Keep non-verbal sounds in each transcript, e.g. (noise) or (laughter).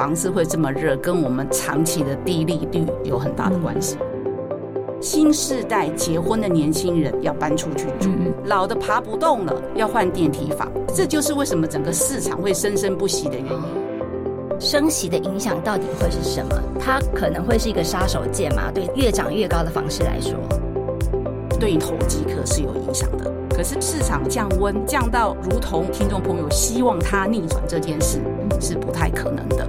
房子会这么热，跟我们长期的低利率有很大的关系。新世代结婚的年轻人要搬出去住，老的爬不动了，要换电梯房。这就是为什么整个市场会生生不息的原因。升息的影响到底会是什么？它可能会是一个杀手锏吗？对越涨越高的房市来说，对投机客是有影响的。可是市场降温降到如同听众朋友希望它逆转这件事，是不太可能的。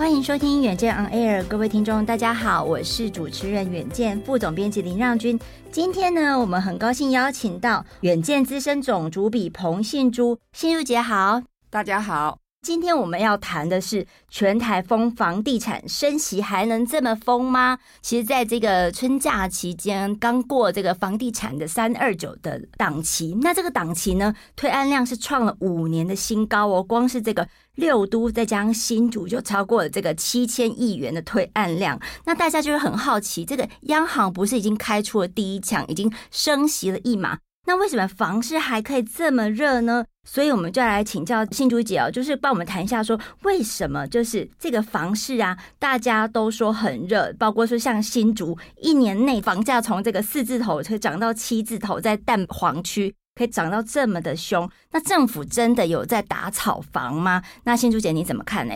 欢迎收听远见 On Air，各位听众，大家好，我是主持人远见副总编辑林让君。今天呢，我们很高兴邀请到远见资深总主笔彭信珠，信珠姐好，大家好。今天我们要谈的是全台风房地产升息还能这么疯吗？其实，在这个春假期间，刚过这个房地产的三二九的档期，那这个档期呢，推案量是创了五年的新高哦。光是这个六都再加上新竹，就超过了这个七千亿元的推案量。那大家就会很好奇，这个央行不是已经开出了第一枪，已经升息了一码？那为什么房市还可以这么热呢？所以我们就来请教新竹姐哦，就是帮我们谈一下，说为什么就是这个房市啊，大家都说很热，包括说像新竹一年内房价从这个四字头可以涨到七字头，在淡黄区可以涨到这么的凶，那政府真的有在打炒房吗？那新竹姐你怎么看呢？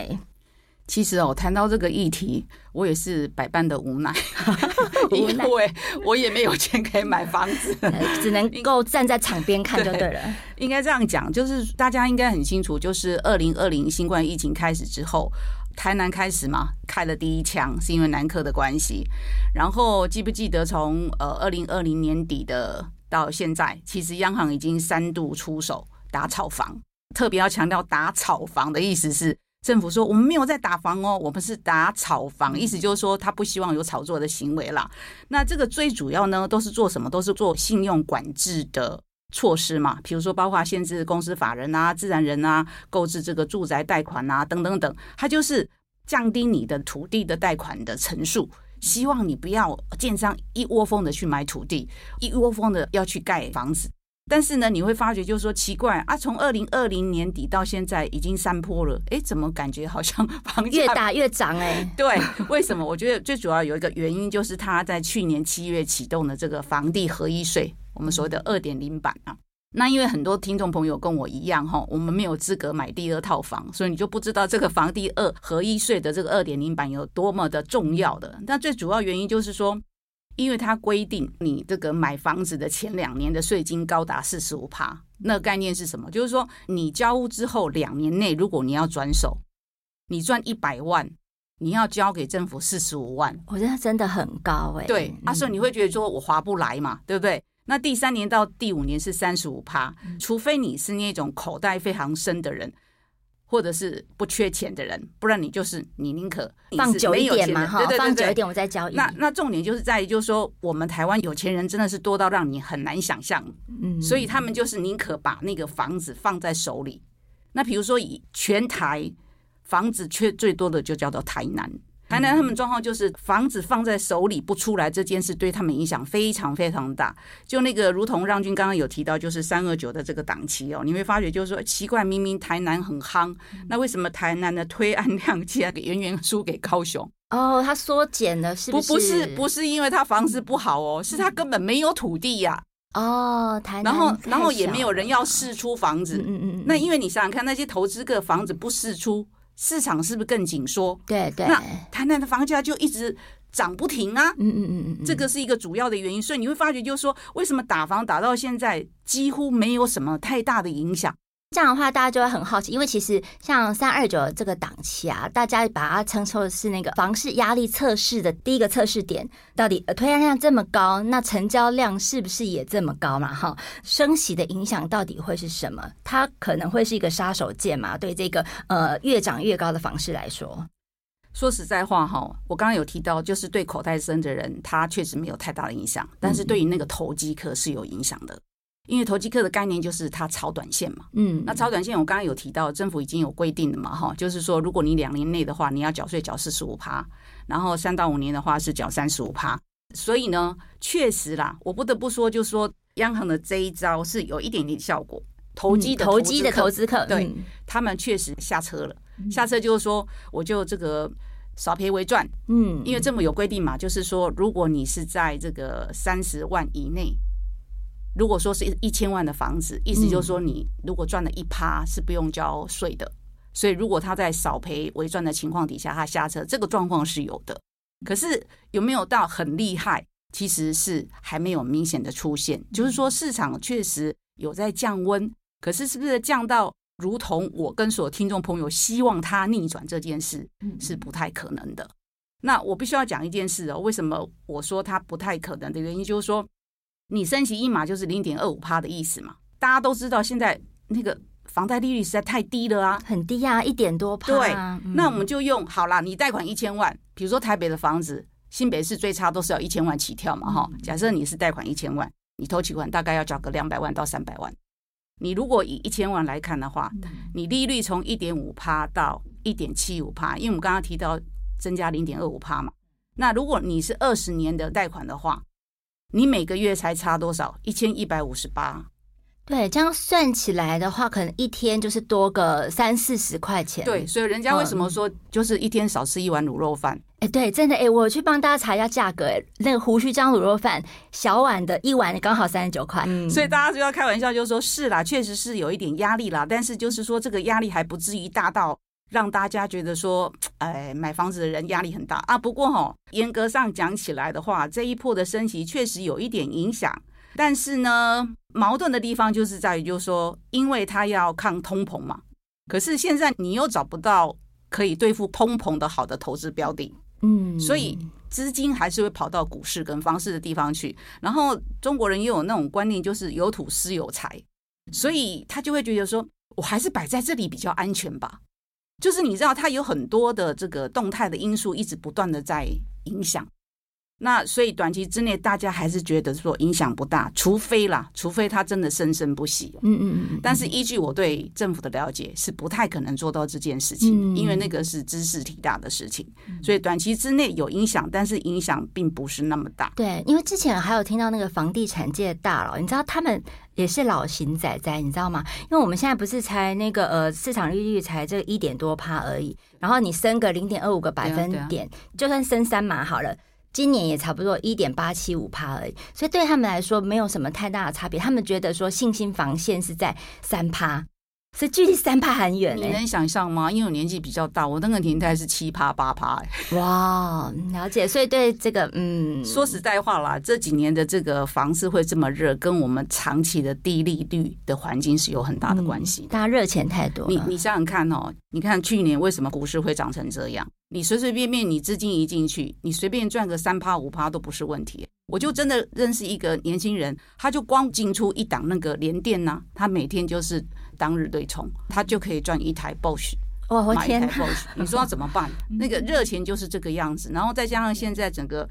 其实哦，谈到这个议题，我也是百般的无奈，(laughs) 因为我也没有钱可以买房子，(laughs) 只能够站在场边看就对了。应该这样讲，就是大家应该很清楚，就是二零二零新冠疫情开始之后，台南开始嘛，开了第一枪，是因为南科的关系。然后记不记得从呃二零二零年底的到现在，其实央行已经三度出手打炒房，特别要强调打炒房的意思是。政府说我们没有在打房哦，我们是打炒房，意思就是说他不希望有炒作的行为啦。那这个最主要呢，都是做什么？都是做信用管制的措施嘛。比如说，包括限制公司法人啊、自然人啊购置这个住宅贷款啊等等等，它就是降低你的土地的贷款的层数，希望你不要建商一窝蜂的去买土地，一窝蜂的要去盖房子。但是呢，你会发觉就是说奇怪啊，从二零二零年底到现在已经三波了，哎，怎么感觉好像房价越打越涨哎？(laughs) 对，为什么？我觉得最主要有一个原因就是他在去年七月启动的这个房地合一税，我们所谓的二点零版啊。那因为很多听众朋友跟我一样哈，我们没有资格买第二套房，所以你就不知道这个房地二合一税的这个二点零版有多么的重要的。那最主要原因就是说。因为它规定，你这个买房子的前两年的税金高达四十五趴，那概念是什么？就是说，你交屋之后两年内，如果你要转手，你赚一百万，你要交给政府四十五万。我觉得真的很高哎、欸。对，啊，所以你会觉得说我划不来嘛，对不对？那第三年到第五年是三十五趴，除非你是那种口袋非常深的人。或者是不缺钱的人，不然你就是你宁可放久一点嘛，哈，放久一点我再交易。那那重点就是在于，就是说我们台湾有钱人真的是多到让你很难想象，嗯，所以他们就是宁可把那个房子放在手里。那比如说以全台房子缺最多的就叫做台南。台南他们状况就是房子放在手里不出来这件事对他们影响非常非常大。就那个如同让军刚刚有提到，就是三二九的这个档期哦，你会发觉就是说奇怪，明明台南很夯，那为什么台南的推案量竟然远远输给高雄？哦，他缩减了是不是？不不是不是因为他房子不好哦，是他根本没有土地呀。哦，台南，然后然后也没有人要释出房子。嗯嗯嗯。那因为你想想看，那些投资客房子不释出。市场是不是更紧缩？对对，那台南的房价就一直涨不停啊！嗯嗯嗯嗯，这个是一个主要的原因。所以你会发觉，就是说，为什么打房打到现在几乎没有什么太大的影响？这样的话，大家就会很好奇，因为其实像三二九这个档期啊，大家把它称作是那个房市压力测试的第一个测试点。到底推案量这么高，那成交量是不是也这么高嘛？哈，升息的影响到底会是什么？它可能会是一个杀手锏嘛？对这个呃越涨越高的房市来说，说实在话哈，我刚刚有提到，就是对口袋深的人，他确实没有太大的影响，但是对于那个投机客是有影响的。因为投机客的概念就是他炒短线嘛，嗯，那炒短线我刚刚有提到，政府已经有规定了嘛，哈，就是说如果你两年内的话，你要缴税缴四十五趴，然后三到五年的话是缴三十五趴，所以呢，确实啦，我不得不说，就是说央行的这一招是有一点点效果，投机的投机的投资客，对他们确实下车了，下车就是说我就这个少赔为赚，嗯，因为政府有规定嘛，就是说如果你是在这个三十万以内。如果说是一千万的房子，意思就是说，你如果赚了一趴是不用交税的。所以，如果他在少赔为赚的情况底下，他下车，这个状况是有的。可是有没有到很厉害？其实是还没有明显的出现。就是说，市场确实有在降温，可是是不是降到如同我跟所有听众朋友希望它逆转这件事，是不太可能的。那我必须要讲一件事哦，为什么我说它不太可能的原因，就是说。你升息一码就是零点二五趴的意思嘛？大家都知道现在那个房贷利率实在太低了啊，很低啊，一点多趴。对，那我们就用好啦，你贷款一千万，比如说台北的房子，新北市最差都是要一千万起跳嘛，哈。假设你是贷款一千万，你头期款大概要缴个两百万到三百万。你如果以一千万来看的话，你利率从一点五趴到一点七五趴，因为我们刚刚提到增加零点二五趴嘛。那如果你是二十年的贷款的话，你每个月才差多少？一千一百五十八。对，这样算起来的话，可能一天就是多个三四十块钱。对，所以人家为什么说就是一天少吃一碗卤肉饭？哎、嗯，对，真的哎，我去帮大家查一下价格，哎，那个胡须张卤肉饭小碗的一碗刚好三十九块。嗯，所以大家就要开玩笑，就说是啦，确实是有一点压力啦，但是就是说这个压力还不至于大到。让大家觉得说，(tsk) 哎，买房子的人压力很大啊。不过哈、哦，严格上讲起来的话，这一波的升息确实有一点影响。但是呢，矛盾的地方就是在于，就是说，因为它要抗通膨嘛。可是现在你又找不到可以对付通膨的好的投资标的，嗯，所以资金还是会跑到股市跟房市的地方去。然后中国人又有那种观念，就是有土斯有财，所以他就会觉得说，我还是摆在这里比较安全吧。就是你知道，它有很多的这个动态的因素一直不断的在影响，那所以短期之内大家还是觉得说影响不大，除非啦，除非他真的生生不息。嗯嗯嗯。但是依据我对政府的了解，是不太可能做到这件事情，因为那个是知识体大的事情，所以短期之内有影响，但是影响并不是那么大。对，因为之前还有听到那个房地产界的大佬，你知道他们。也是老型仔仔，你知道吗？因为我们现在不是才那个呃市场利率才这一点多趴而已，然后你升个零点二五个百分点，就算升三码好了，今年也差不多一点八七五趴而已，所以对他们来说没有什么太大的差别，他们觉得说信心防线是在三趴。所以距离三趴很远，欸，你能想象吗？因为我年纪比较大，我那个年代是七趴八趴。哇，了解。所以对这个，嗯，说实在话啦，这几年的这个房市会这么热，跟我们长期的低利率的环境是有很大的关系，嗯。大家热钱太多。你你想想看哦，你看去年为什么股市会涨成这样？你随随便便你资金一进去，你随便赚个三趴五趴都不是问题。我就真的认识一个年轻人，他就光进出一档那个联电呐，他每天就是。当日对冲，他就可以赚一台 Bosch，哦，我天，买一台 Bosch，你说要怎么办？那个热钱就是这个样子，然后再加上现在整个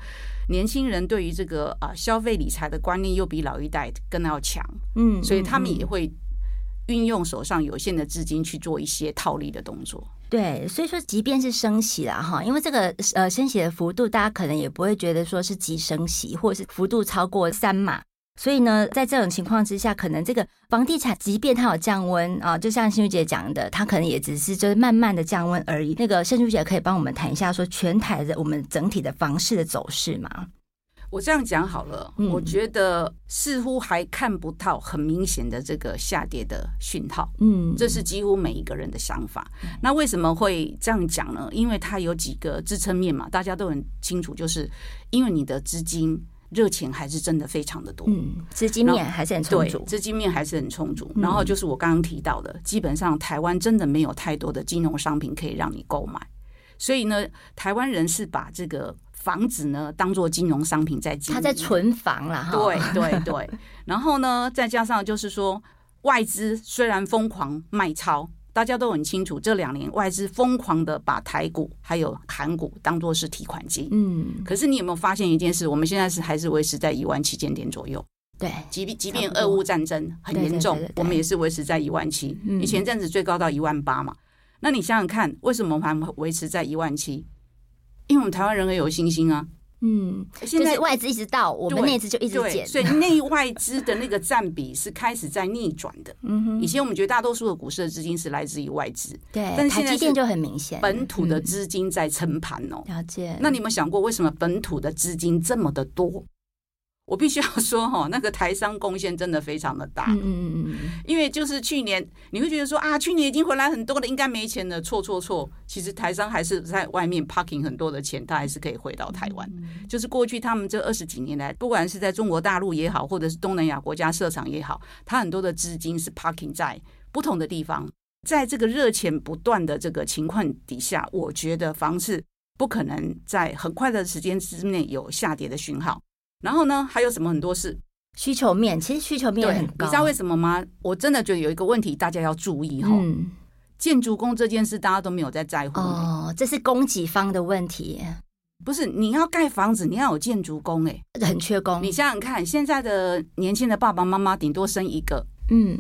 年轻人对于这个啊消费理财的观念又比老一代更要强，嗯，所以他们也会运用手上有限的资金去做一些套利的动作。对，所以说即便是升息了哈，因为这个呃升息的幅度，大家可能也不会觉得说是急升息，或者是幅度超过三码。所以呢，在这种情况之下，可能这个房地产即便它有降温啊，就像幸玉姐讲的，它可能也只是就是慢慢的降温而已。那个幸玉姐可以帮我们谈一下，说全台的我们整体的房市的走势吗？我这样讲好了，嗯、我觉得似乎还看不到很明显的这个下跌的讯号。嗯，这是几乎每一个人的想法。嗯、那为什么会这样讲呢？因为它有几个支撑面嘛，大家都很清楚，就是因为你的资金。热钱还是真的非常的多，嗯，资金面还是很充足，资金面还是很充足。然后就是我刚刚提到的，嗯、基本上台湾真的没有太多的金融商品可以让你购买，所以呢，台湾人是把这个房子呢当做金融商品在经营，他在存房了哈。对对对，然后呢，再加上就是说外资虽然疯狂卖超。大家都很清楚，这两年外资疯狂的把台股还有韩股当做是提款机。嗯，可是你有没有发现一件事？我们现在是还是维持在一万七千点左右。对，即便即便俄乌战争很严重，我们也是维持在一万七。你前阵子最高到一万八嘛？那你想想看，为什么还维持在一万七？因为我们台湾人很有信心啊。嗯，现在外资一直到我们内资就一直减，所以内外资的那个占比是开始在逆转的。嗯哼，以前我们觉得大多数的股市的资金是来自于外资，对，但是台积电就很明显，本土的资金在撑盘哦。了解。那你有没有想过，为什么本土的资金这么的多？我必须要说哈，那个台商贡献真的非常的大。嗯嗯嗯，因为就是去年你会觉得说啊，去年已经回来很多了，应该没钱了。错错错，其实台商还是在外面 parking 很多的钱，他还是可以回到台湾。就是过去他们这二十几年来，不管是在中国大陆也好，或者是东南亚国家设厂也好，他很多的资金是 parking 在不同的地方。在这个热钱不断的这个情况底下，我觉得房市不可能在很快的时间之内有下跌的讯号。然后呢，还有什么很多事？需求面其实需求面很高，你知道为什么吗？我真的觉得有一个问题，大家要注意哈。嗯，建筑工这件事，大家都没有在在乎哦。这是供给方的问题，不是？你要盖房子，你要有建筑工，哎，很缺工。你想想看，现在的年轻的爸爸妈妈顶多生一个，嗯，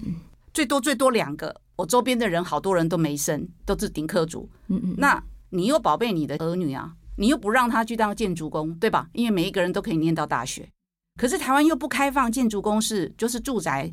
最多最多两个。我周边的人好多人都没生，都是顶客族。嗯嗯，那你又宝贝你的儿女啊？你又不让他去当建筑工，对吧？因为每一个人都可以念到大学，可是台湾又不开放建筑工是就是住宅，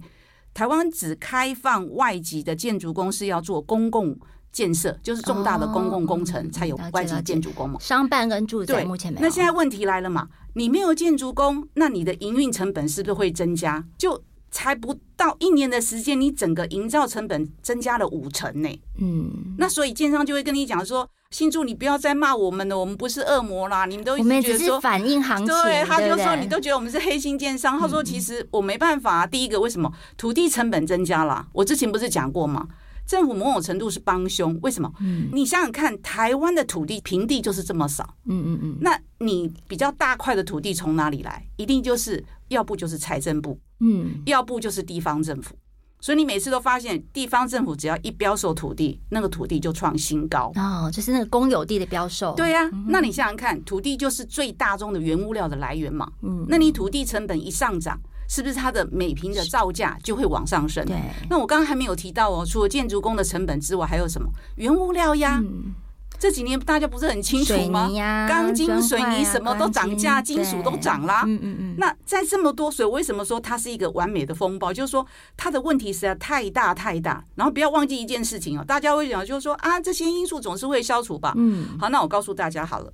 台湾只开放外籍的建筑工是要做公共建设，就是重大的公共工程才有外籍建筑工嘛。商办跟住宅目前没有。那现在问题来了嘛？你没有建筑工，那你的营运成本是不是会增加？就才不到一年的时间，你整个营造成本增加了五成呢。嗯，那所以建商就会跟你讲说。新住，你不要再骂我们了，我们不是恶魔啦！你们都一直觉得说，反映行情，对，他就说你都觉得我们是黑心建商。他说其实我没办法啊。第一个，为什么土地成本增加了？我之前不是讲过吗？政府某种程度是帮凶。为什么？你想想看，台湾的土地平地就是这么少。嗯嗯嗯。那你比较大块的土地从哪里来？一定就是要不就是财政部，嗯，要不就是地方政府。所以你每次都发现，地方政府只要一标售土地，那个土地就创新高哦，就是那个公有地的标售。对呀、啊，嗯、那你想想看，土地就是最大宗的原物料的来源嘛。嗯，那你土地成本一上涨，是不是它的每平的造价就会往上升？对。那我刚刚还没有提到哦，除了建筑工的成本之外，还有什么原物料呀？嗯这几年大家不是很清楚吗？钢筋、水泥什么都涨价，金属都涨啦。嗯嗯嗯。那在这么多，水为什么说它是一个完美的风暴？就是说它的问题实在太大太大。然后不要忘记一件事情哦，大家会讲就是说啊，这些因素总是会消除吧。嗯。好，那我告诉大家好了，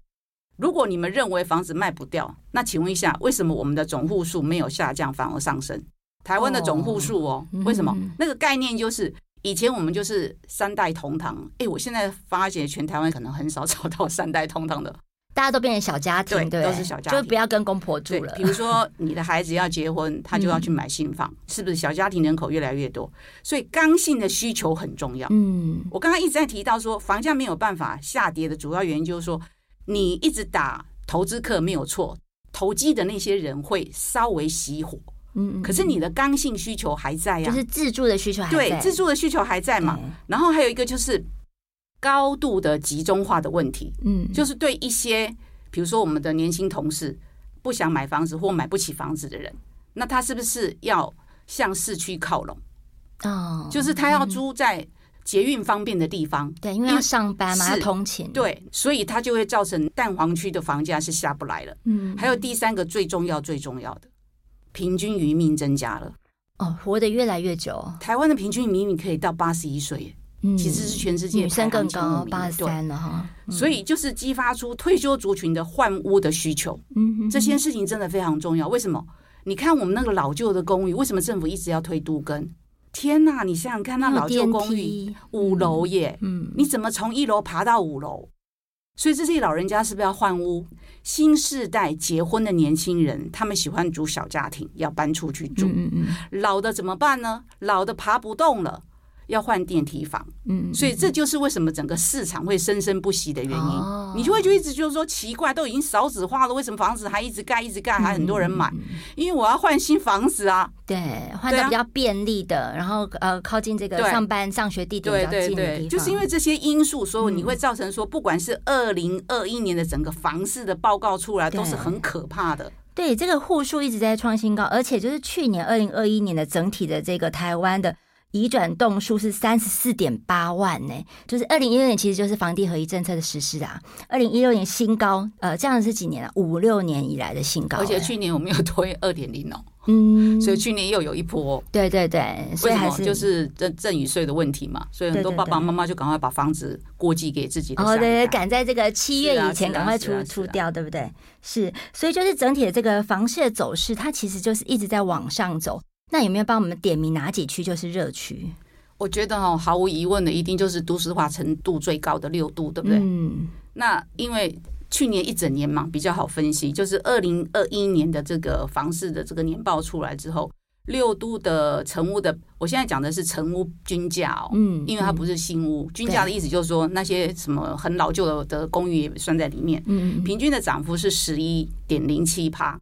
如果你们认为房子卖不掉，那请问一下，为什么我们的总户数没有下降，反而上升？台湾的总户数哦，为什么？那个概念就是。以前我们就是三代同堂，哎、欸，我现在发觉全台湾可能很少找到三代同堂的，大家都变成小家庭，对，都是小家庭，就不要跟公婆住了。比如说你的孩子要结婚，他就要去买新房，嗯、是不是？小家庭人口越来越多，所以刚性的需求很重要。嗯，我刚刚一直在提到说，房价没有办法下跌的主要原因就是说，你一直打投资客没有错，投机的那些人会稍微熄火。嗯，可是你的刚性需求还在呀，就是自住的需求还在，对，自住的需求还在嘛。然后还有一个就是高度的集中化的问题，嗯，就是对一些比如说我们的年轻同事不想买房子或买不起房子的人，那他是不是要向市区靠拢？哦，就是他要租在捷运方便的地方，对，因为要上班嘛，要通勤，对，所以他就会造成蛋黄区的房价是下不来了。嗯，还有第三个最重要最重要的。平均余命增加了哦，活得越来越久。台湾的平均余命可以到八十一岁，嗯，其实是全世界女生更高，八十三了哈。所以就是激发出退休族群的换屋的需求。嗯，这些事情真的非常重要。为什么？你看我们那个老旧的公寓，为什么政府一直要推都更？天呐！你想想看，那老旧公寓五楼耶，嗯，你怎么从一楼爬到五楼？所以这些老人家是不是要换屋？新世代结婚的年轻人，他们喜欢住小家庭，要搬出去住。嗯嗯。老的怎么办呢？老的爬不动了。要换电梯房，嗯，所以这就是为什么整个市场会生生不息的原因。哦、你就会就一直就是说奇怪，都已经少子化了，为什么房子还一直盖，一直盖，还很多人买？嗯、因为我要换新房子啊。对，换的比较便利的，啊、然后呃，靠近这个上班上学地点比较近的地方。对对对，就是因为这些因素，所以你会造成说，不管是二零二一年的整个房市的报告出来，都是很可怕的。对，这个户数一直在创新高，而且就是去年二零二一年的整体的这个台湾的。移转栋数是三十四点八万呢，就是二零一六年其实就是房地合一政策的实施啊，二零一六年新高，呃，这样是几年了？五六年以来的新高，而且去年我们又推二点零哦，嗯，所以去年又有一波，对对对，所以还是就是赠赠与税的问题嘛，所以很多爸爸妈妈就赶快把房子过继给自己的，哦，对对，赶在这个七月以前赶快出出掉，对不对？是，所以就是整体的这个房市的走势，它其实就是一直在往上走。那有没有帮我们点名哪几区就是热区？我觉得哦，毫无疑问的，一定就是都市化程度最高的六度，对不对？嗯。那因为去年一整年嘛，比较好分析，就是二零二一年的这个房市的这个年报出来之后，六都的成屋的，我现在讲的是成屋均价哦，嗯，因为它不是新屋，均价的意思就是说那些什么很老旧的的公寓也算在里面，嗯，平均的涨幅是十一点零七趴，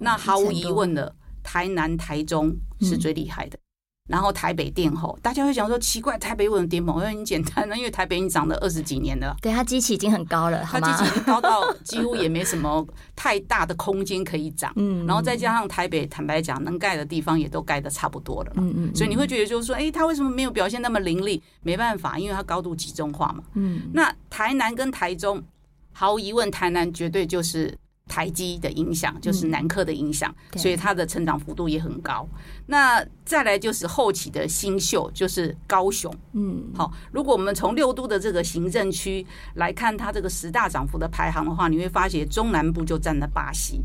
那毫无疑问的。台南、台中是最厉害的，嗯、然后台北殿后，大家会想说奇怪，台北为什么殿后？因为很简单呢，因为台北已经涨了二十几年了，对，它基期已经很高了，它基期已经高到 (laughs) 几乎也没什么太大的空间可以涨。嗯，然后再加上台北，坦白讲，能盖的地方也都盖的差不多了嘛。嗯嗯，所以你会觉得就是说，哎，它为什么没有表现那么凌厉？没办法，因为它高度集中化嘛。嗯，那台南跟台中，毫无疑问，台南绝对就是。台积的影响就是南科的影响，嗯、所以它的成长幅度也很高。那再来就是后起的新秀，就是高雄。嗯，好，如果我们从六都的这个行政区来看，它这个十大涨幅的排行的话，你会发现中南部就占了巴西。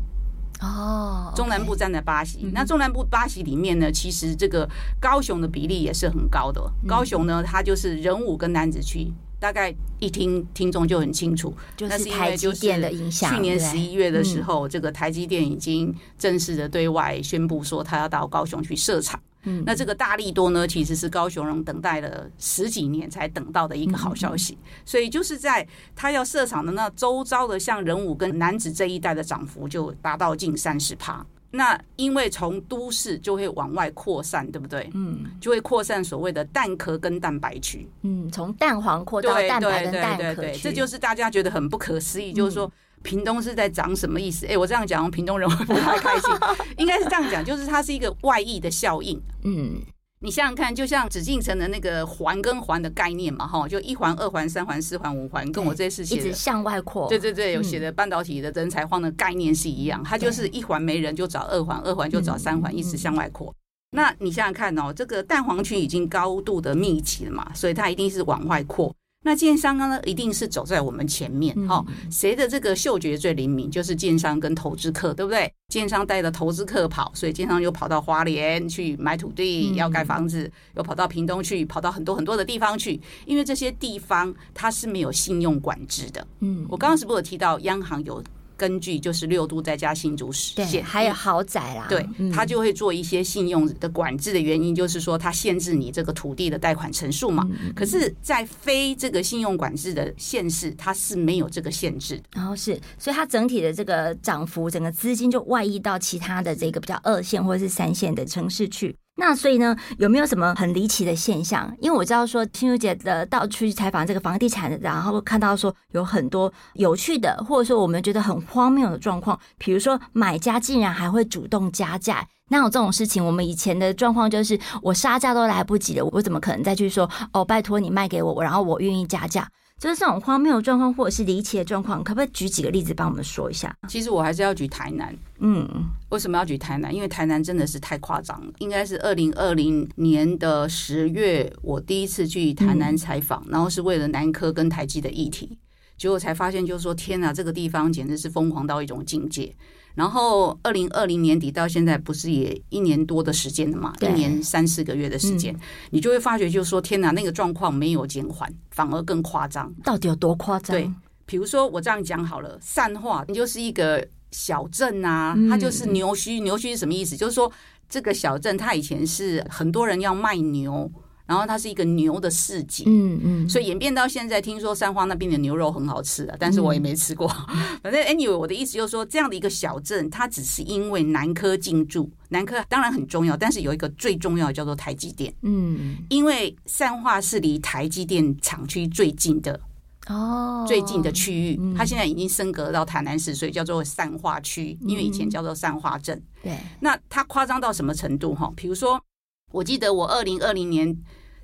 哦，中南部占了巴西。那中南部巴西里面呢，其实这个高雄的比例也是很高的。高雄呢，它就是人武跟男子区。大概一听听众就很清楚，就是台积电的影响。去年十一月的时候，这个台积电已经正式的对外宣布说，他要到高雄去设厂。嗯，那这个大利多呢，其实是高雄人等待了十几年才等到的一个好消息。所以就是在他要设厂的那周遭的，像仁武跟楠梓这一带的涨幅就达到近三十趴。那因为从都市就会往外扩散，对不对？嗯，就会扩散所谓的蛋壳跟蛋白区。嗯，从蛋黄扩到蛋白跟蛋壳这就是大家觉得很不可思议，就是说屏东是在长什么意思？哎，我这样讲，屏东人会不太开心。(laughs) 应该是这样讲，就是它是一个外溢的效应。嗯。你想想看，就像紫禁城的那个环跟环的概念嘛，哈，就一环、二环、三环、四环、五环，跟我这次写的一直向外扩，对对对，有写的半导体的人才荒的概念是一样，它就是一环没人就找二环，二环就找三环，一直向外扩。那你想想看哦，这个蛋黄区已经高度的密集了嘛，所以它一定是往外扩。那建商呢，一定是走在我们前面哈。谁的这个嗅觉最灵敏，就是建商跟投资客，对不对？建商带着投资客跑，所以建商又跑到花莲去买土地，要盖房子，又跑到屏东去，跑到很多很多的地方去，因为这些地方它是没有信用管制的。嗯，我刚刚是不是有提到央行有？根据就是六都再加新竹市，对，还有豪宅啦，对，他就会做一些信用的管制的原因，就是说它限制你这个土地的贷款成数嘛。可是，在非这个信用管制的县市，它是没有这个限制。然后是，所以它整体的这个涨幅，整个资金就外溢到其他的这个比较二线或者是三线的城市去。那所以呢，有没有什么很离奇的现象？因为我知道说，心如姐的到处去采访这个房地产，然后看到说有很多有趣的，或者说我们觉得很荒谬的状况，比如说买家竟然还会主动加价。那有这种事情，我们以前的状况就是我杀价都来不及了，我怎么可能再去说哦，拜托你卖给我，然后我愿意加价？就是这种荒谬的状况，或者是离奇的状况，可不可以举几个例子帮我们说一下？其实我还是要举台南。嗯，为什么要举台南？因为台南真的是太夸张了。应该是二零二零年的十月，我第一次去台南采访，嗯、然后是为了南科跟台积的议题，结果才发现，就是说天哪，这个地方简直是疯狂到一种境界。然后，二零二零年底到现在，不是也一年多的时间了嘛？一年三四个月的时间，你就会发觉，就是说，天哪，那个状况没有减缓，反而更夸张。到底有多夸张？对，比如说我这样讲好了，善化你就是一个小镇啊，它就是牛墟。牛墟是什么意思？就是说这个小镇它以前是很多人要卖牛。然后它是一个牛的市集，嗯嗯，所以演变到现在，听说三花那边的牛肉很好吃的，但是我也没吃过。(laughs) 反正 anyway，我的意思就是说，这样的一个小镇，它只是因为南科进驻，南科当然很重要，但是有一个最重要的叫做台积电，嗯，因为善化是离台积电厂区最近的哦，最近的区域，它现在已经升格到台南市，所以叫做善化区，因为以前叫做善化镇。对，那它夸张到什么程度？哈，比如说，我记得我二零二零年。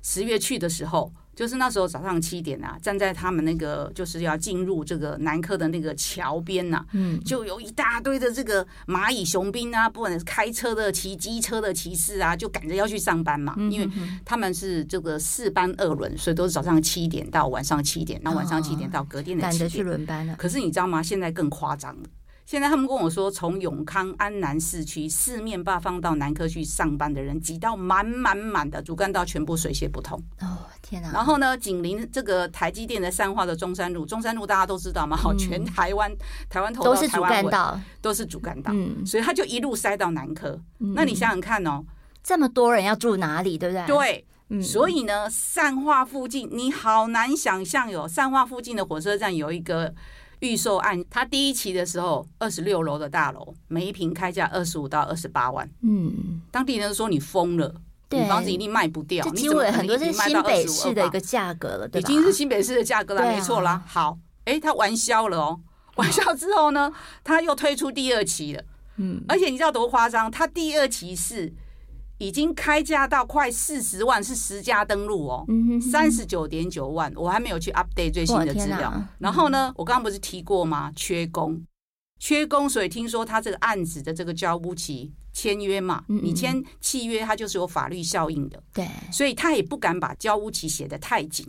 十月去的时候，就是那时候早上七点啊，站在他们那个就是要进入这个南科的那个桥边呐，嗯，就有一大堆的这个蚂蚁雄兵啊，不管是开车的、骑机车的骑士啊，就赶着要去上班嘛，因为他们是这个四班二轮，所以都是早上七点到晚上七点，然后晚上七点到隔天的七点，赶着去轮班了。可是你知道吗？现在更夸张了。现在他们跟我说，从永康安南市区四面八方到南科去上班的人挤到满满满的，主干道全部水泄不通。哦，天哪！然后呢，紧邻这个台积电的善化的中山路，中山路大家都知道嘛，好，全台湾台湾头都是主干道，都是主干道，嗯，所以他就一路塞到南科。那你想想看哦，这么多人要住哪里，对不对？对，嗯，所以呢，善化附近你好难想象哟，善化附近的火车站有一个。预售案，他第一期的时候，二十六楼的大楼，每一平开价二十五到二十八万。嗯，当地人说你疯了，你房子一定卖不掉。你怎么很多是新北市的一个价格了，对吧？已经是新北市的价格了，没错啦。好，哎，他玩销了哦，(laughs) 完销之后呢，他又推出第二期了。嗯，而且你知道多夸张？他第二期是。已经开价到快四十万，是十家登录哦，三十九点九万，我还没有去 update 最新的资料。然后呢，我刚刚不是提过吗？缺工，缺工，所以听说他这个案子的这个交屋期签约嘛，你签契约，它就是有法律效应的。对，所以他也不敢把交屋期写得太紧。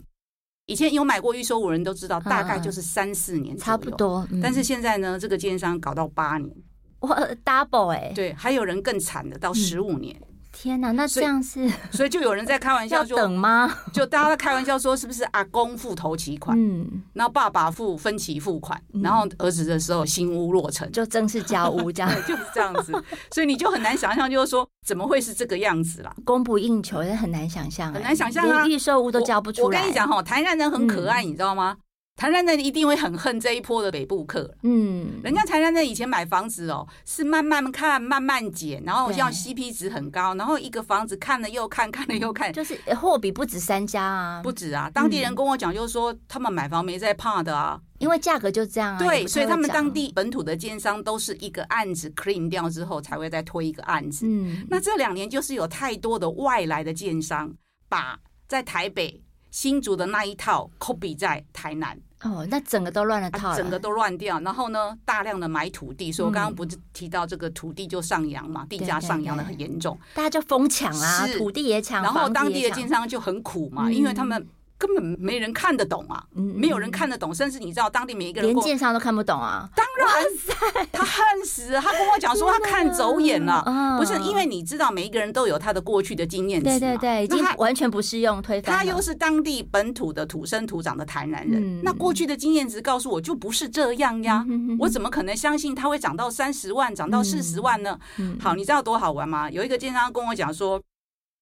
以前有买过预售屋人都知道，大概就是三四年差不多。但是现在呢，这个建商搞到八年，哇，double 哎，对，还有人更惨的，到十五年。天哪，那这样是，(laughs) 所以就有人在开玩笑 (laughs) 说，等吗？就大家在开玩笑说，是不是阿公付头期款，嗯，然后爸爸付分期付款，然后儿子的时候新屋落成，就正式交屋这样，(laughs) 就是这样子。所以你就很难想象，就是说怎么会是这个样子啦？供不应求，也很难想象，很难想象啊！预售屋都交不出来。我跟你讲哈，台南人很可爱，你知道吗？台南人一定会很恨这一波的北部客，嗯，人家台南人以前买房子哦，是慢慢看，慢慢捡，然后像 CP 值很高，然后一个房子看了又看，看了又看，就是货比不止三家啊，不止啊。当地人跟我讲，就是说他们买房没在怕的啊，因为价格就这样啊。对，所以他们当地本土的奸商都是一个案子 clean 掉之后才会再推一个案子。嗯，那这两年就是有太多的外来的奸商把在台北新竹的那一套 copy 在台南。哦，那整个都乱了套了，整个都乱掉。然后呢，大量的买土地，所以我刚刚不是提到这个土地就上扬嘛，地价上扬的很严重，大家就疯抢啊，土地也抢，然后当地的建商就很苦嘛，因为他们。根本没人看得懂啊，没有人看得懂，甚至你知道当地每一个人连建商都看不懂啊。当然，他恨死，他跟我讲说他看走眼了，不是因为你知道每一个人都有他的过去的经验值，对对对，已经完全不适用推翻。他又是当地本土的土生土长的台南人，那过去的经验值告诉我就不是这样呀，我怎么可能相信他会涨到三十万，涨到四十万呢？好，你知道多好玩吗？有一个建商跟我讲说，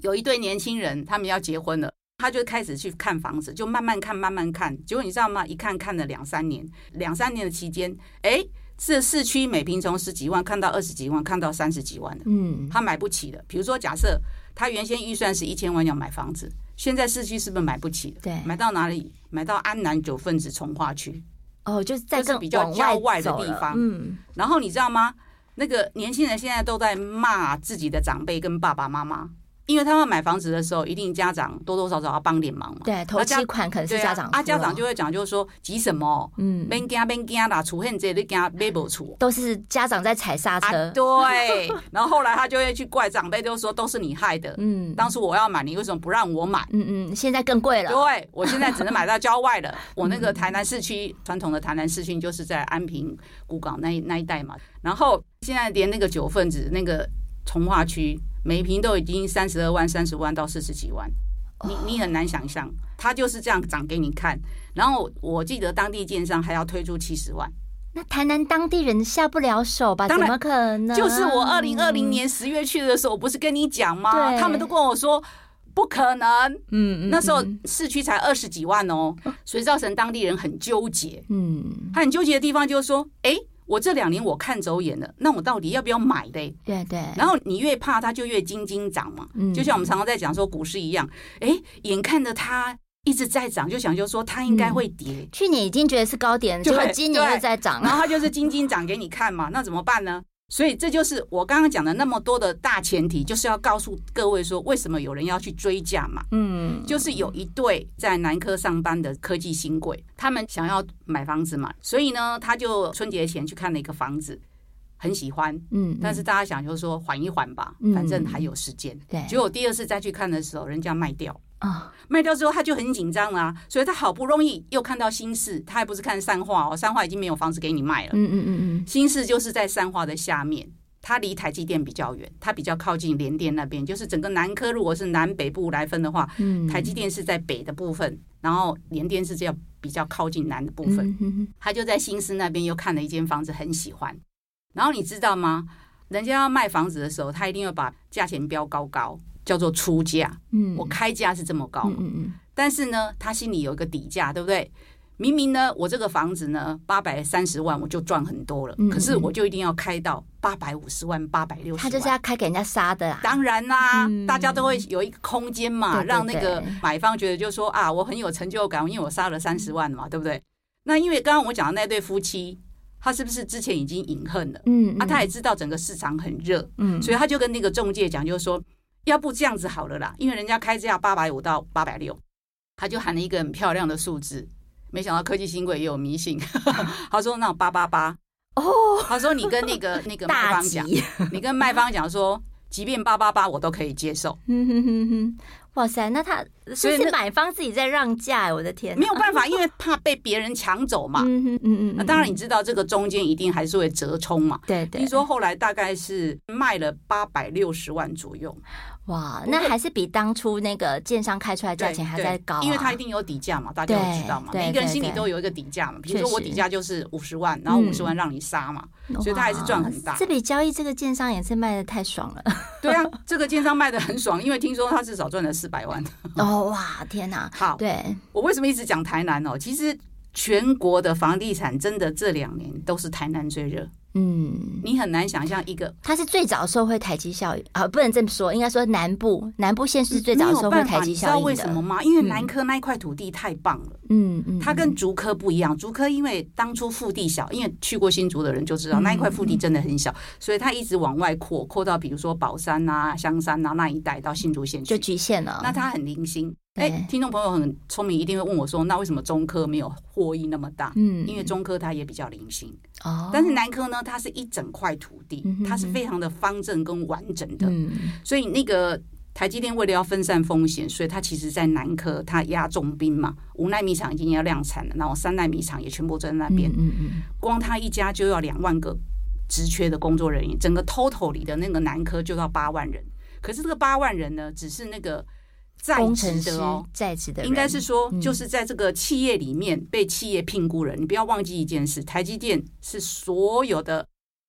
有一对年轻人他们要结婚了。他就开始去看房子，就慢慢看，慢慢看。结果你知道吗？一看看了两三年，两三年的期间，哎，这市区每平从十几万看到二十几万，看到三十几万的。嗯，他买不起的。比如说，假设他原先预算是一千万要买房子，现在市区是不是买不起？对，买到哪里？买到安南九份子从化区。哦，就是在这比较郊外的地方。嗯，然后你知道吗？那个年轻人现在都在骂自己的长辈跟爸爸妈妈。因为他们买房子的时候，一定家长多多少少要帮点忙嘛。对，投期款可能是家长啊，家长就会讲，就是说急什么？嗯，边惊边惊啦，出现这你惊买不出，都是家长在踩刹车。对，(laughs) 然后后来他就会去怪长辈，就说都是你害的。嗯，当初我要买，你为什么不让我买？嗯嗯，现在更贵了。对，我现在 (laughs) 只能买到郊外了。我那个台南市区传统的台南市区就是在安平、古港那那一带嘛。然后现在连那个九份子那个从化区。每平都已经三十二万、三十万到四十几万，你你很难想象，它就是这样涨给你看。然后我记得当地建商还要推出七十万，那台南当地人下不了手吧？怎么可能？就是我二零二零年十月去的时候，我不是跟你讲吗？他们都跟我说不可能。嗯，那时候市区才二十几万哦，所以造成当地人很纠结。嗯，他很纠结的地方就是说，哎。我这两年我看走眼了，那我到底要不要买嘞？对对。然后你越怕它就越斤斤涨嘛，嗯，就像我们常常在讲说股市一样，哎，眼看着它一直在涨，就想就说它应该会跌。嗯、去年已经觉得是高点，结果今年又在涨，(laughs) 然后它就是斤斤涨给你看嘛，那怎么办呢？所以这就是我刚刚讲的那么多的大前提，就是要告诉各位说，为什么有人要去追价嘛？嗯，就是有一对在南科上班的科技新贵，他们想要买房子嘛，所以呢，他就春节前去看了一个房子，很喜欢，嗯，但是大家想就是说缓一缓吧，反正还有时间。对，结果第二次再去看的时候，人家卖掉。啊，卖掉之后他就很紧张啊，所以他好不容易又看到新市，他还不是看三化哦，三化已经没有房子给你卖了。嗯嗯嗯嗯，新市就是在三化的下面，它离台积电比较远，它比较靠近联电那边，就是整个南科如果是南北部来分的话，嗯，台积电是在北的部分，然后联电是这样比较靠近南的部分。他就在新市那边又看了一间房子，很喜欢。然后你知道吗？人家要卖房子的时候，他一定要把价钱标高高。叫做出价，嗯，我开价是这么高，嗯嗯，但是呢，他心里有一个底价，对不对？明明呢，我这个房子呢，八百三十万我就赚很多了，可是我就一定要开到八百五十万、八百六十万，他就是要开给人家杀的啊。当然啦，大家都会有一个空间嘛，让那个买方觉得就是说啊，我很有成就感，因为我杀了三十万嘛，对不对？那因为刚刚我讲的那对夫妻，他是不是之前已经隐恨了？嗯，啊，他也知道整个市场很热，嗯，所以他就跟那个中介讲，就是说。要不这样子好了啦，因为人家开价八百五到八百六，他就喊了一个很漂亮的数字，没想到科技新贵也有迷信，(laughs) 他说那八八八哦，他说你跟那个 (laughs) 那个卖方讲，你跟卖方讲说，即便八八八我都可以接受。哇塞，那他所以是买方自己在让价，我的天，没有办法，因为怕被别人抢走嘛。嗯嗯嗯，那当然你知道这个中间一定还是会折冲嘛。对对，听说后来大概是卖了八百六十万左右。哇，那还是比当初那个建商开出来价钱还在高，因为他一定有底价嘛，大家都知道嘛，每个人心里都有一个底价嘛。比如说我底价就是五十万，然后五十万让你杀嘛，所以他还是赚很大。这笔交易这个建商也是卖的太爽了。(laughs) 对啊，这个建商卖的很爽，因为听说他至少赚了四百万。(laughs) 哦哇，天哪！好，对，我为什么一直讲台南哦？其实全国的房地产真的这两年都是台南最热。嗯，你很难想象一个，它是最早受惠台积效应啊，不能这么说，应该说南部南部县是最早受惠台积效应的。你知道为什么吗？因为南科那一块土地太棒了。嗯嗯，它跟竹科不一样，竹科因为当初腹地小，因为去过新竹的人就知道那一块腹地真的很小，所以它一直往外扩，扩到比如说宝山啊、香山啊那一带到新竹县去，就局限了。那它很零星。哎，听众朋友很聪明，一定会问我说：“那为什么中科没有获益那么大？”嗯，因为中科它也比较零星哦。但是南科呢，它是一整块土地，它是非常的方正跟完整的。嗯，所以那个台积电为了要分散风险，所以它其实在南科它压重兵嘛，五奈米厂已经要量产了，然后三奈米厂也全部在那边。嗯嗯，光它一家就要两万个职缺的工作人员，整个 total 里的那个南科就要八万人。可是这个八万人呢，只是那个。在职的哦，在职的，应该是说，就是在这个企业里面被企业聘雇人。你不要忘记一件事，台积电是所有的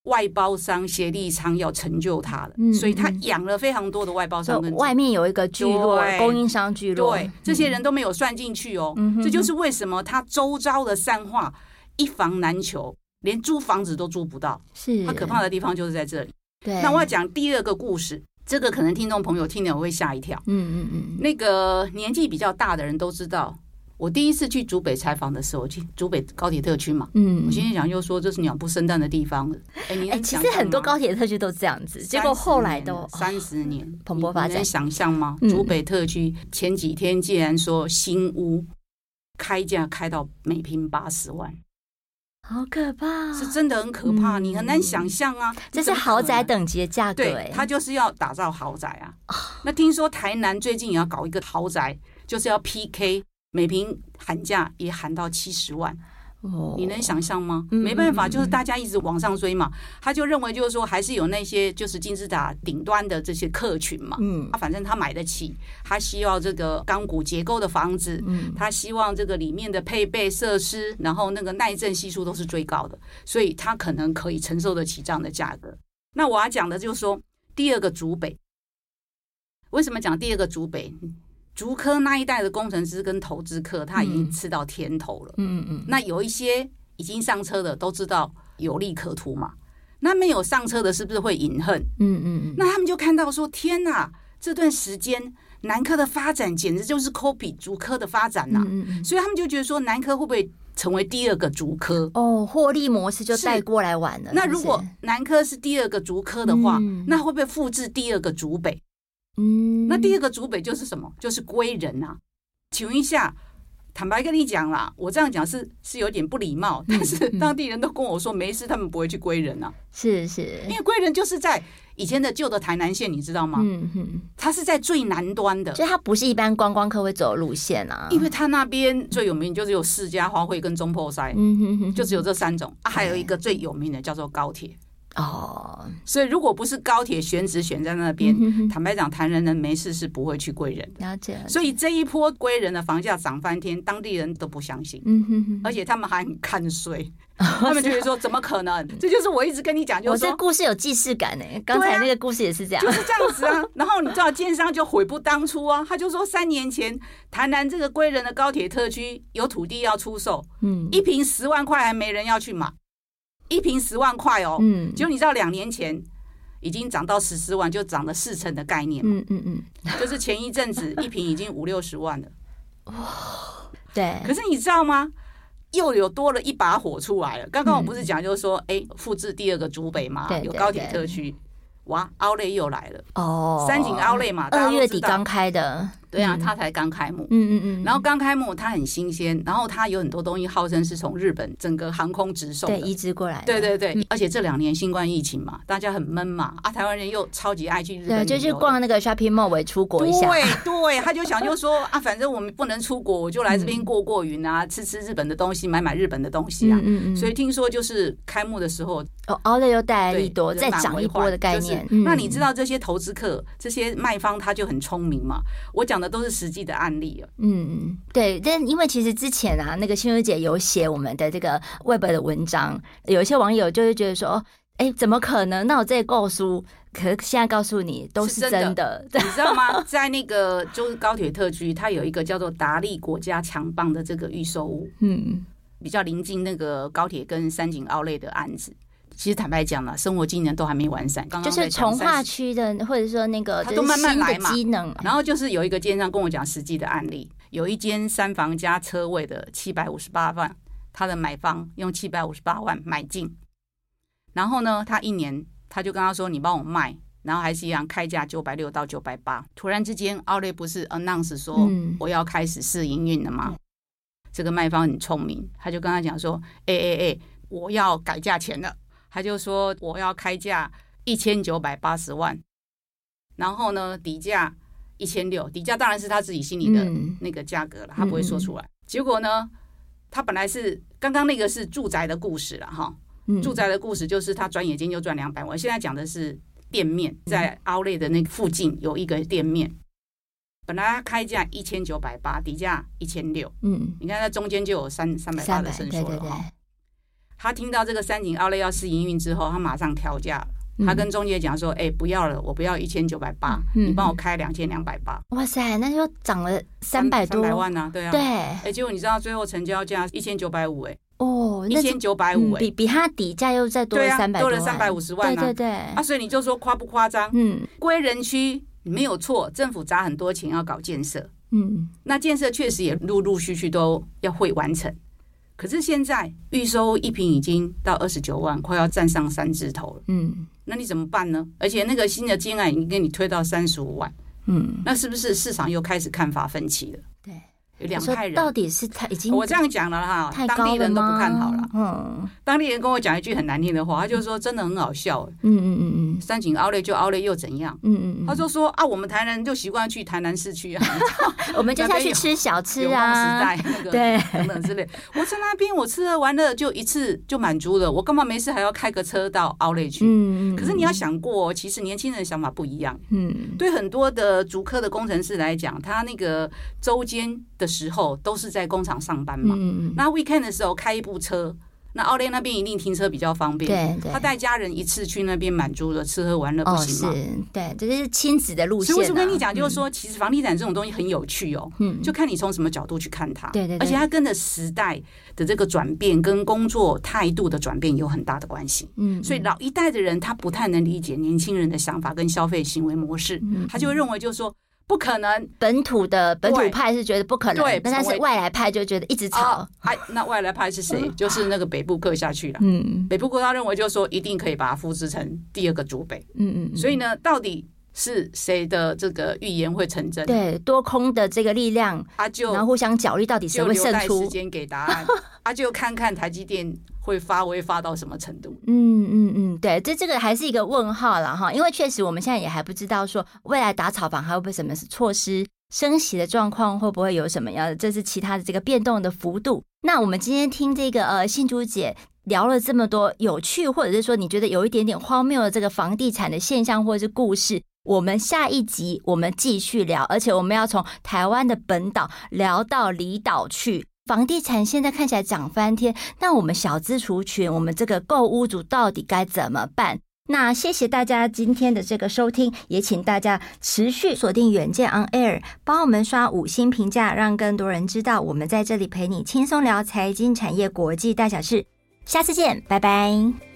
外包商协力仓要成就它的，所以他养了非常多的外包商。外面有一个聚落，供应商聚落，对，这些人都没有算进去哦。这就是为什么他周遭的三化一房难求，连租房子都租不到。是，他可怕的地方就是在这里。对，那我要讲第二个故事。这个可能听众朋友听了我会吓一跳。嗯嗯嗯，那个年纪比较大的人都知道，我第一次去竹北采访的时候，去竹北高铁特区嘛。嗯，我今天讲就说这是鸟不生蛋的地方。哎，你其实很多高铁特区都这样子，结果后来都三十年蓬勃发展。能想象吗？竹北特区前几天竟然说新屋开价开到每平八十万。好可怕，是真的很可怕，你很难想象啊！这是豪宅等级的价格，对，他就是要打造豪宅啊。那听说台南最近也要搞一个豪宅，就是要 PK，每平喊价也喊到七十万。哦，你能想象吗？嗯没办法，就是大家一直往上追嘛。他就认为就是说，还是有那些就是金字塔顶端的这些客群嘛。嗯他反正他买得起，他需要这个钢骨结构的房子，嗯他希望这个里面的配备设施，然后那个耐震系数都是最高的，所以他可能可以承受得起这样的价格。那我要讲的就是说，第二个主北，为什么讲第二个主北？竹科那一代的工程师跟投资客，他已经吃到甜头了。嗯嗯那有一些已经上车的都知道有利可图嘛，那没有上车的是不是会隐恨？嗯嗯嗯，那他们就看到说：天哪，这段时间南科的发展简直就是 copy 竹科的发展呐、嗯嗯所以他们就觉得说，南科会不会成为第二个竹科？哦，获利模式就带过来玩了。那如果南科是第二个竹科的话，嗯那会不会复制第二个竹北？嗯，那第二个竹北就是什么？就是归人啊。请问一下，坦白跟你讲啦，我这样讲是是有点不礼貌，但是当地人都跟我说没事，他们不会去归人啊，是是，因为归人就是在以前的旧的台南县，你知道吗？嗯哼，它是在最南端的，就它不是一般观光客会走的路线啊，因为它那边最有名就是有世家花卉跟中破塞，嗯哼哼，就只有这三种。啊，还有一个最有名的叫做高铁。哦，所以如果不是高铁选址选在那边，嗯哼哼。坦白讲，台南人没事是不会去归仁的。了解，所以这一波归人的房价涨翻天，当地人都不相信，嗯哼哼，而且他们还很看衰，(laughs) 他们觉得说怎么可能？(laughs) 这就是我一直跟你讲，就我是说这故事有既视感呢，刚才那个故事也是这样，就是这样子啊。(laughs) 然后你知道奸商就悔不当初啊，他就说三年前台南这个归仁的高铁特区有土地要出售，嗯。一坪十万块还没人要去买，一瓶十万块哦，嗯。结果你知道两年前已经涨到十四万，就涨了四成的概念嘛，嗯嗯嗯，就是前一阵子一瓶已经五六十万了。哇对，可是你知道吗？又有多了一把火出来了。刚刚我不是讲，就是说，哎、复制第二个竹北嘛对，有高铁特区，哇，奥莱又来了，哦，三井奥莱嘛，二月底刚开的，对啊，嗯。它才刚开幕。嗯嗯嗯，然后刚开幕，它很新鲜，然后它有很多东西号称是从日本整个航空直送对，移植过来的，对对对，而且这两年新冠疫情嘛，大家很闷嘛，啊，台湾人又超级爱去日本对，就旅游去逛那个 shopping mall 为出国一下，对对，他就想就说啊，反正我们不能出国，我就来这边过过云啊，吃吃日本的东西，买买日本的东西啊。嗯嗯嗯，所以听说就是开幕的时候，哦，奥莱又带来对利多，再涨一波的概念。那你嗯知道这些投资客、这些卖方他就很聪明嘛？我讲的都是实际的案例啊。嗯，对，但因为其实之前啊，那个心如姐有写我们的这个 Web 的文章，有一些网友就会觉得说，哎，怎么可能？那我这告诉，可是现在告诉你都是是真真的，你知道吗？在那个就是高铁特区，它有一个叫做达利国家强棒的这个预售屋，嗯，比较临近那个高铁跟三井奥莱的案子。其实坦白讲了，生活机能都还没完善。刚刚就是从化区的，或者说那个它都慢慢来嘛机能，然后就是有一个奸商跟我讲实际的案例，有一间三房加车位的七百五十八万，他的买方用七百五十八万买进，然后呢，他一年他就跟他说：“你帮我卖。”然后还是一样开价九百六到九百八。突然之间，奥莱不是 announce 说嗯我要开始试营运了吗？这个卖方很聪明，他就跟他讲说：“哎哎哎，我要改价钱了。”他就说：“我要开价一千九百八十万。”然后呢，底价一千六，底价当然是他自己心里的嗯那个价格了，他不会说出来。结果呢，他本来是刚刚那个是住宅的故事了哈，嗯住宅的故事就是他转眼间就赚两百万。现在讲的是店面，在奥莱的那个附近有一个店面，本来他开价一千九百八，底价一千六，嗯，你看他中间就有三三百八的伸缩了哈。他听到这个三井奥莱要试营运之后，他马上调价他跟中介讲说：“哎、不要了，我不要一千九百八，嗯。你帮我开两千两百八，哇塞，那就涨了三百多三百万呢、啊？对啊，对，哎、结果你知道最后成交价一千九百五，哎，哦，一千九百五，哎，嗯比比他底价又再多三百，多了三百五十万啊。对对对，啊，所以你就说夸不夸张？嗯。归人区没有错，政府砸很多钱要搞建设，嗯。那建设确实也陆陆续续都要会完成。可是现在预收一瓶已经到二十九万，快要站上三字头了，嗯。那你怎么办呢？而且那个新的金案已经给你推到三十五万，嗯，那是不是市场又开始看法分歧了？对，有两派人，到底是他已经我这样讲了哈，当地人都不看好了。嗯，当地人跟我讲一句很难听的话，他就说真的很好笑。嗯嗯嗯嗯，三井奥莱就奥莱又怎样？嗯嗯嗯，他就说啊，我们台南人就习惯去台南市区啊，(laughs) 我们就是要去吃小吃啊，时代那个对等等之类。我在那边我吃了玩了就一次就满足了，我干嘛没事还要开个车到奥莱去？嗯嗯。可是你要想过，其实年轻人的想法不一样。嗯，对很多的足科的工程师来讲，他那个周间的时候都是在工厂上班嘛。嗯，那 weekend 的时候开一部车，那奥莱那边一定停车比较方便。对对。他带家人一次去那边满足了吃喝玩乐不行吗？哦，是。对，这就是亲子的路线。所以我是跟你讲，就是说，其实房地产这种东西很有趣哦。嗯。就看你从什么角度去看它。对对。而且它跟着时代的这个转变，跟工作态度的转变有很大的关系。嗯。所以老一代的人他不太能理解年轻人的想法跟消费行为模式，他就会认为就是说。不可能，本土的本土派是觉得不可能，对，但是外来派就觉得一直吵。哎，那外来派是谁？就是那个北部客下去了。嗯，北部客他认为就是说一定可以把它复制成第二个竹北。嗯嗯。所以呢，到底是谁的这个预言会成真？对，多空的这个力量，他就然后互相角力，到底谁会胜出？时间给答案，(laughs) 他就看看台积电会发威发到什么程度？嗯嗯嗯，对，这这个还是一个问号了哈，因为确实我们现在也还不知道说未来打草房还会不会什么措施，升息的状况会不会有什么样的，这是其他的这个变动的幅度。那我们今天听这个呃信珠姐聊了这么多有趣，或者是说你觉得有一点点荒谬的这个房地产的现象或者是故事，我们下一集我们继续聊，而且我们要从台湾的本岛聊到离岛去。房地产现在看起来涨翻天，那我们小资族群，我们这个购屋族到底该怎么办？那谢谢大家今天的这个收听，也请大家持续锁定远见 On Air，帮我们刷五星评价，让更多人知道我们在这里陪你轻松聊财经产业国际大小事。下次见，拜拜。